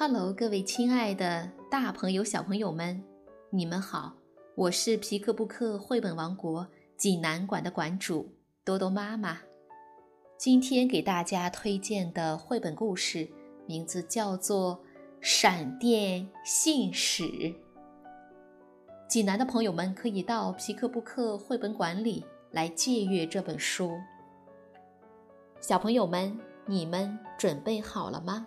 Hello，各位亲爱的大朋友、小朋友们，你们好！我是皮克布克绘本王国济南馆的馆主多多妈妈。今天给大家推荐的绘本故事名字叫做《闪电信使》。济南的朋友们可以到皮克布克绘本馆里来借阅这本书。小朋友们，你们准备好了吗？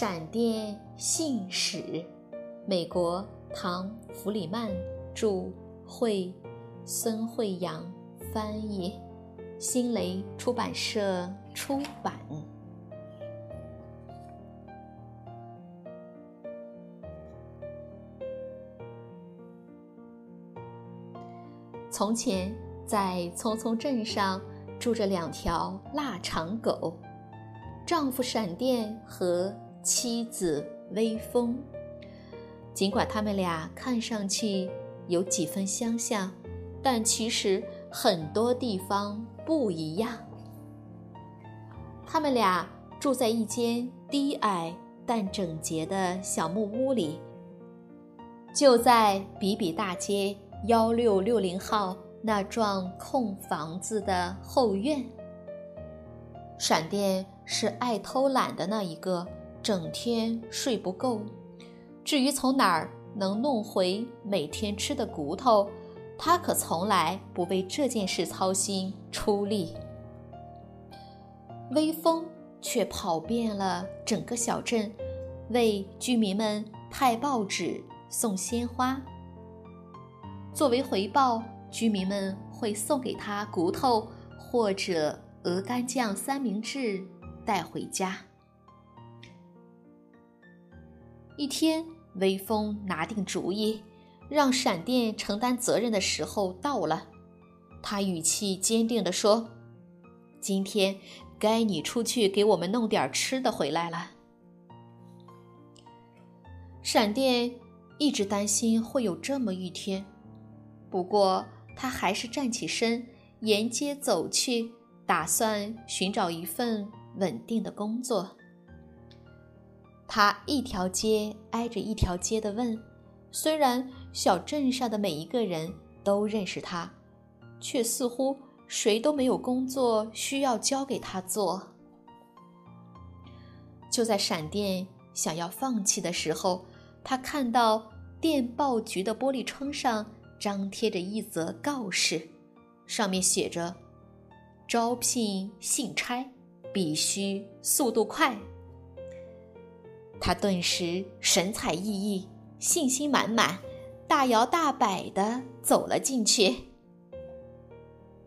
闪电信使，美国唐·弗里曼著，绘，孙慧阳翻译，新蕾出版社出版。从前，在匆匆镇上住着两条腊肠狗，丈夫闪电和。妻子微风，尽管他们俩看上去有几分相像，但其实很多地方不一样。他们俩住在一间低矮但整洁的小木屋里，就在比比大街幺六六零号那幢空房子的后院。闪电是爱偷懒的那一个。整天睡不够，至于从哪儿能弄回每天吃的骨头，他可从来不为这件事操心出力。微风却跑遍了整个小镇，为居民们派报纸、送鲜花。作为回报，居民们会送给他骨头或者鹅肝酱三明治带回家。一天，微风拿定主意，让闪电承担责任的时候到了。他语气坚定地说：“今天该你出去给我们弄点吃的回来了。”闪电一直担心会有这么一天，不过他还是站起身，沿街走去，打算寻找一份稳定的工作。他一条街挨着一条街地问，虽然小镇上的每一个人都认识他，却似乎谁都没有工作需要交给他做。就在闪电想要放弃的时候，他看到电报局的玻璃窗上张贴着一则告示，上面写着：“招聘信差，必须速度快。”他顿时神采奕奕、信心满满，大摇大摆地走了进去。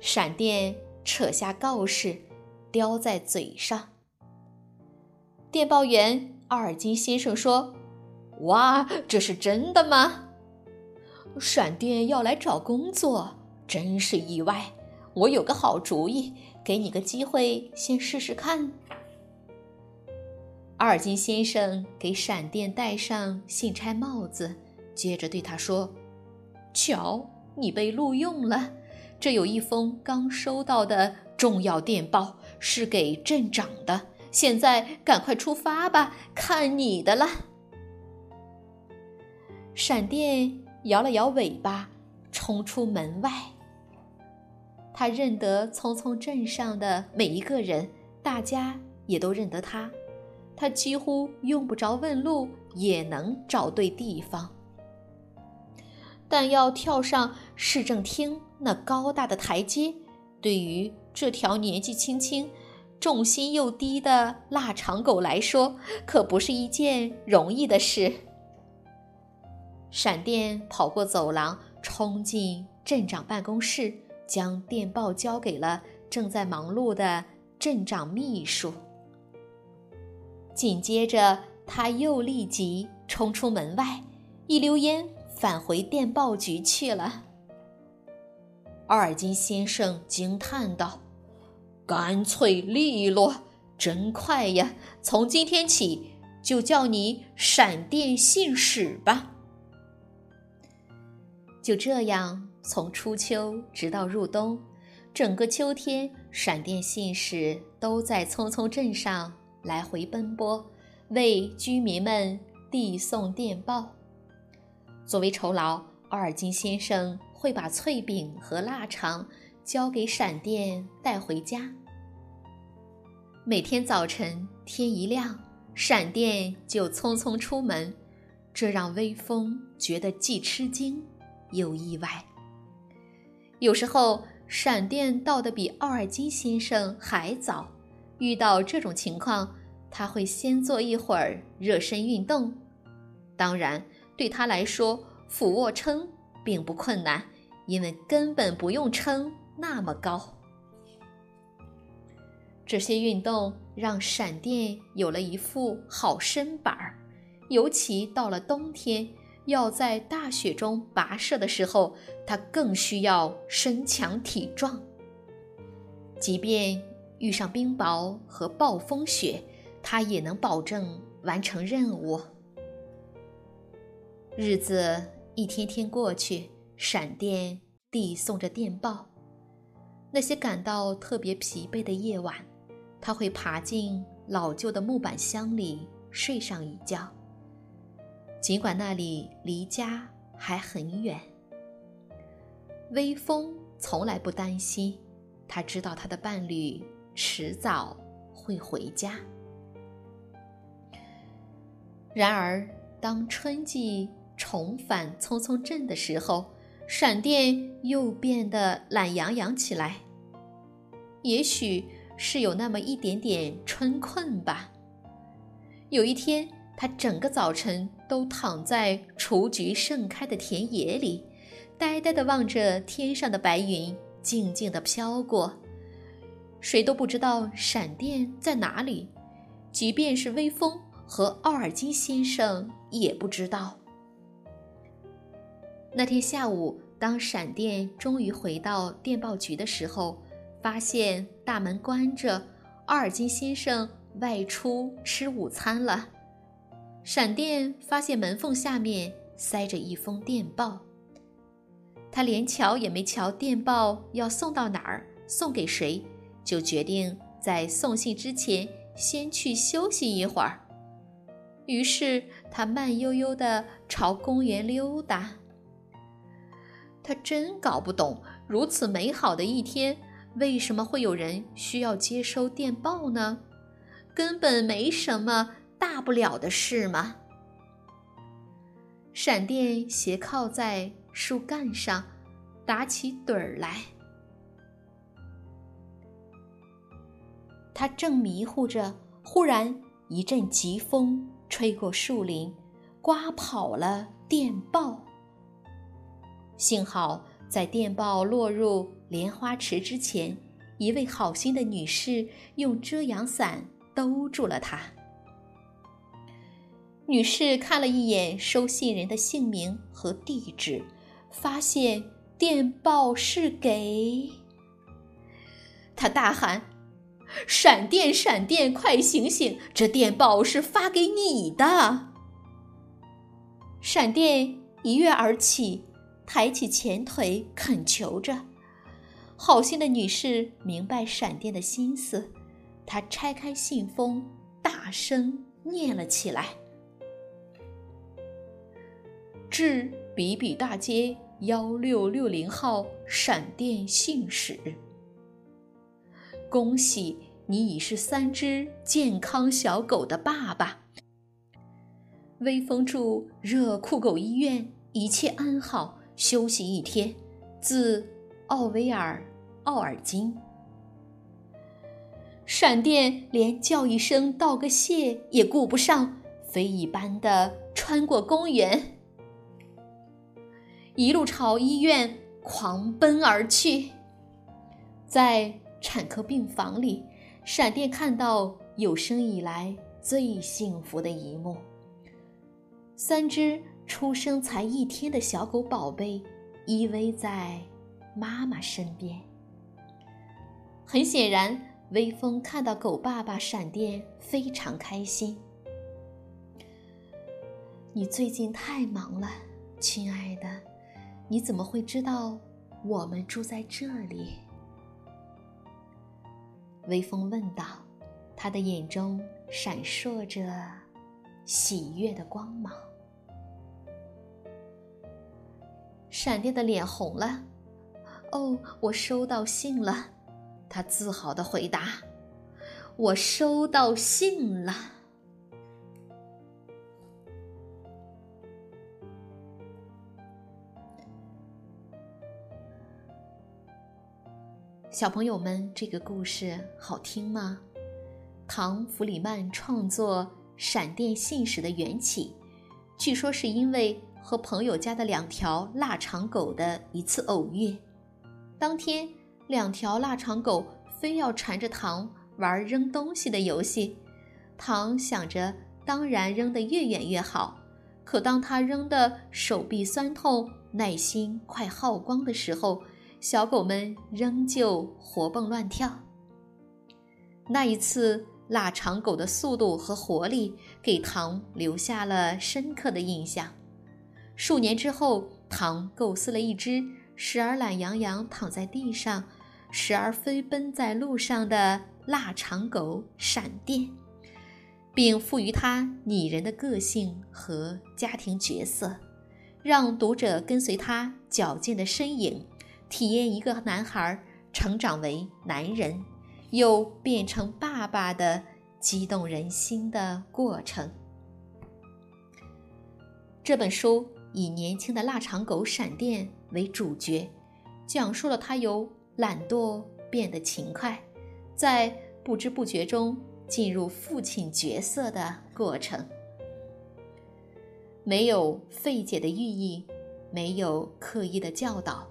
闪电扯下告示，叼在嘴上。电报员奥尔金先生说：“哇，这是真的吗？闪电要来找工作，真是意外。我有个好主意，给你个机会，先试试看。”阿尔金先生给闪电戴上信差帽子，接着对他说：“瞧，你被录用了。这有一封刚收到的重要电报，是给镇长的。现在赶快出发吧，看你的了。”闪电摇了摇尾巴，冲出门外。他认得匆匆镇上的每一个人，大家也都认得他。他几乎用不着问路，也能找对地方。但要跳上市政厅那高大的台阶，对于这条年纪轻轻、重心又低的腊肠狗来说，可不是一件容易的事。闪电跑过走廊，冲进镇长办公室，将电报交给了正在忙碌的镇长秘书。紧接着，他又立即冲出门外，一溜烟返回电报局去了。奥尔金先生惊叹道：“干脆利落，真快呀！从今天起就叫你闪电信使吧。”就这样，从初秋直到入冬，整个秋天，闪电信使都在匆匆镇上来回奔波，为居民们递送电报。作为酬劳，奥尔金先生会把脆饼和腊肠交给闪电带回家。每天早晨天一亮，闪电就匆匆出门，这让微风觉得既吃惊。又意外。有时候闪电到的比奥尔金先生还早。遇到这种情况，他会先做一会儿热身运动。当然，对他来说，俯卧撑并不困难，因为根本不用撑那么高。这些运动让闪电有了一副好身板儿，尤其到了冬天。要在大雪中跋涉的时候，他更需要身强体壮。即便遇上冰雹和暴风雪，他也能保证完成任务。日子一天天过去，闪电递送着电报。那些感到特别疲惫的夜晚，他会爬进老旧的木板箱里睡上一觉。尽管那里离家还很远，微风从来不担心，他知道他的伴侣迟早会回家。然而，当春季重返匆匆镇的时候，闪电又变得懒洋洋起来。也许是有那么一点点春困吧。有一天。他整个早晨都躺在雏菊盛开的田野里，呆呆地望着天上的白云静静地飘过。谁都不知道闪电在哪里，即便是微风和奥尔金先生也不知道。那天下午，当闪电终于回到电报局的时候，发现大门关着，奥尔金先生外出吃午餐了。闪电发现门缝下面塞着一封电报，他连瞧也没瞧电报要送到哪儿，送给谁，就决定在送信之前先去休息一会儿。于是他慢悠悠地朝公园溜达。他真搞不懂，如此美好的一天，为什么会有人需要接收电报呢？根本没什么。大不了的事嘛？闪电斜靠在树干上，打起盹儿来。他正迷糊着，忽然一阵疾风吹过树林，刮跑了电报。幸好在电报落入莲花池之前，一位好心的女士用遮阳伞兜住了它。女士看了一眼收信人的姓名和地址，发现电报是给……她大喊：“闪电，闪电，快醒醒！这电报是发给你的！”闪电一跃而起，抬起前腿恳求着。好心的女士明白闪电的心思，她拆开信封，大声念了起来。至比比大街幺六六零号闪电信使，恭喜你已是三只健康小狗的爸爸。微风祝热酷狗医院一切安好，休息一天。自奥威尔·奥尔金。闪电连叫一声道个谢也顾不上，飞一般的穿过公园。一路朝医院狂奔而去，在产科病房里，闪电看到有生以来最幸福的一幕：三只出生才一天的小狗宝贝依偎在妈妈身边。很显然，微风看到狗爸爸闪电非常开心。你最近太忙了，亲爱的，你怎么会知道我们住在这里？微风问道，他的眼中闪烁着喜悦的光芒。闪电的脸红了。哦，我收到信了，他自豪的回答：“我收到信了。”小朋友们，这个故事好听吗？唐·弗里曼创作《闪电信使》的缘起，据说是因为。和朋友家的两条腊肠狗的一次偶遇，当天两条腊肠狗非要缠着糖玩扔东西的游戏，糖想着当然扔得越远越好，可当他扔的手臂酸痛、耐心快耗光的时候，小狗们仍旧活蹦乱跳。那一次腊肠狗的速度和活力给糖留下了深刻的印象。数年之后，唐构思了一只时而懒洋洋躺在地上，时而飞奔在路上的腊肠狗闪电，并赋予它拟人的个性和家庭角色，让读者跟随它矫健的身影，体验一个男孩成长为男人，又变成爸爸的激动人心的过程。这本书。以年轻的腊肠狗闪电为主角，讲述了他由懒惰变得勤快，在不知不觉中进入父亲角色的过程。没有费解的寓意，没有刻意的教导，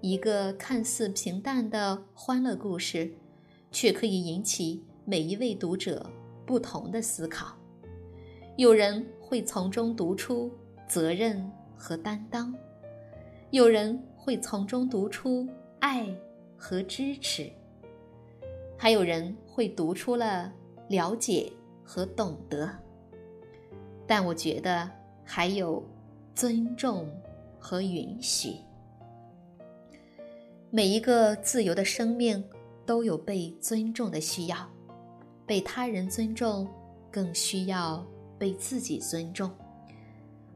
一个看似平淡的欢乐故事，却可以引起每一位读者不同的思考。有人会从中读出责任。和担当，有人会从中读出爱和支持，还有人会读出了了解和懂得。但我觉得还有尊重和允许。每一个自由的生命都有被尊重的需要，被他人尊重，更需要被自己尊重。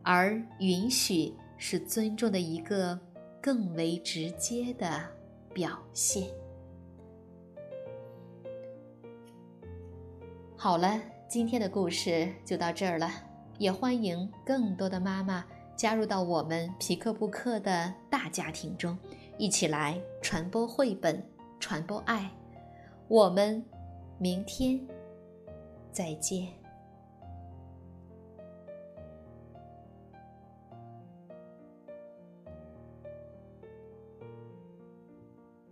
而允许是尊重的一个更为直接的表现。好了，今天的故事就到这儿了，也欢迎更多的妈妈加入到我们皮克布克的大家庭中，一起来传播绘本，传播爱。我们明天再见。